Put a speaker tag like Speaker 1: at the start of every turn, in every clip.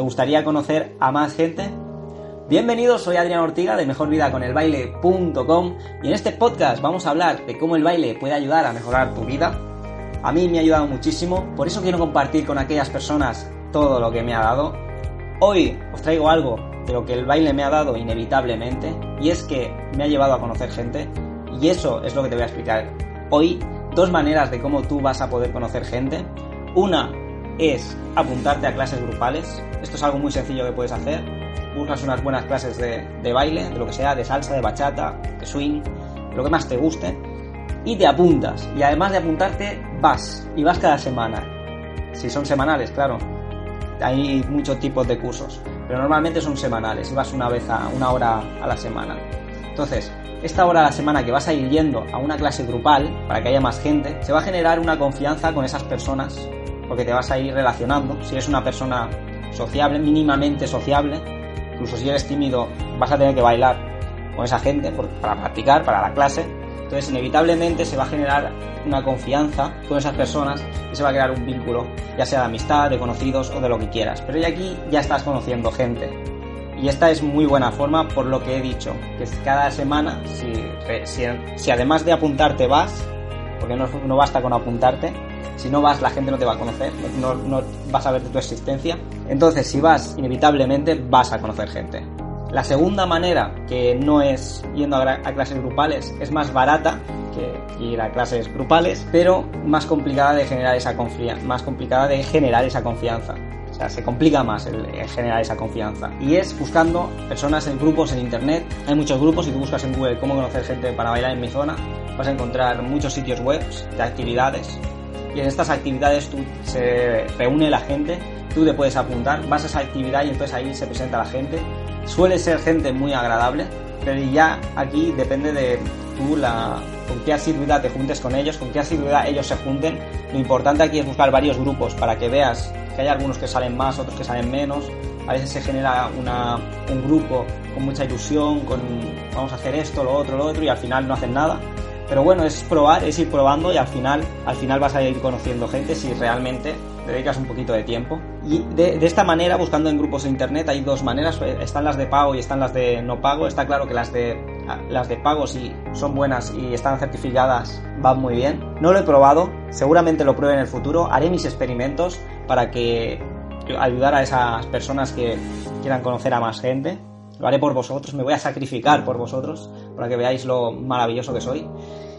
Speaker 1: ¿Te gustaría conocer a más gente? Bienvenidos, soy Adrián Ortiga de mejorvidaconelbaile.com y en este podcast vamos a hablar de cómo el baile puede ayudar a mejorar tu vida. A mí me ha ayudado muchísimo, por eso quiero compartir con aquellas personas todo lo que me ha dado. Hoy os traigo algo de lo que el baile me ha dado inevitablemente y es que me ha llevado a conocer gente y eso es lo que te voy a explicar hoy. Dos maneras de cómo tú vas a poder conocer gente. Una es apuntarte a clases grupales. Esto es algo muy sencillo que puedes hacer. Buscas unas buenas clases de, baile, de lo que sea, de salsa, de bachata, de swing, de lo que más te guste, y te apuntas. Y además de apuntarte, vas. Y vas cada semana. Si son semanales, claro. Hay muchos tipos de cursos, pero normalmente son semanales y vas una vez a una hora a la semana. Entonces, esta hora a la semana que vas a ir yendo a una clase grupal para que haya más gente, se va a generar una confianza con esas personas porque te vas a ir relacionando. Si eres una persona sociable, mínimamente sociable, incluso si eres tímido, vas a tener que bailar con esa gente para practicar, para la clase. Entonces, inevitablemente se va a generar una confianza con esas personas y se va a crear un vínculo, ya sea de amistad, de conocidos o de lo que quieras. Pero ya aquí ya estás conociendo gente. Y esta es muy buena forma por lo que he dicho, que cada semana, si, además de apuntarte vas, porque no basta con apuntarte, si no vas, la gente no te va a conocer, no, no vas a ver tu existencia. Entonces, si vas, inevitablemente vas a conocer gente. La segunda manera, que no es yendo a, clases grupales, es más barata que ir a clases grupales, pero más complicada de generar esa confianza, más complicada de generar esa confianza. O sea, se complica más el, generar esa confianza. Y es buscando personas en grupos en internet. Hay muchos grupos, si tú buscas en Google cómo conocer gente para bailar en mi zona, vas a encontrar muchos sitios web de actividades y en estas actividades tú, se reúne la gente, tú te puedes apuntar, vas a esa actividad y entonces ahí se presenta la gente. Suele ser gente muy agradable, pero ya aquí depende de tú la, con qué asiduidad te juntes con ellos, con qué asiduidad ellos se junten. Lo importante aquí es buscar varios grupos para que veas que hay algunos que salen más, otros que salen menos. A veces se genera una, un grupo con mucha ilusión, con vamos a hacer esto, lo otro, lo otro y al final no hacen nada. Pero bueno, es probar, es ir probando y al final, al final vas a ir conociendo gente si realmente dedicas un poquito de tiempo. Y de, esta manera, buscando en grupos de internet, hay dos maneras. Están las de pago y están las de no pago. Está claro que las de, las de pago, si son buenas y están certificadas, van muy bien. No lo he probado, seguramente lo pruebe en el futuro. Haré mis experimentos para que ayudar a esas personas que quieran conocer a más gente lo haré por vosotros, me voy a sacrificar por vosotros para que veáis lo maravilloso que soy.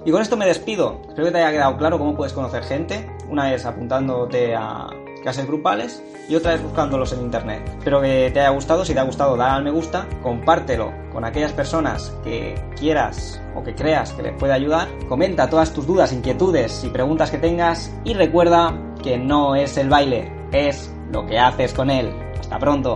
Speaker 1: Y con esto me despido. Espero que te haya quedado claro cómo puedes conocer gente. Una es apuntándote a clases grupales y otra es buscándolos en internet. Espero que te haya gustado. Si te ha gustado, dale al me gusta, compártelo con aquellas personas que quieras o que creas que les puede ayudar. Comenta todas tus dudas, inquietudes y preguntas que tengas y recuerda que no es el baile, es lo que haces con él. Hasta pronto.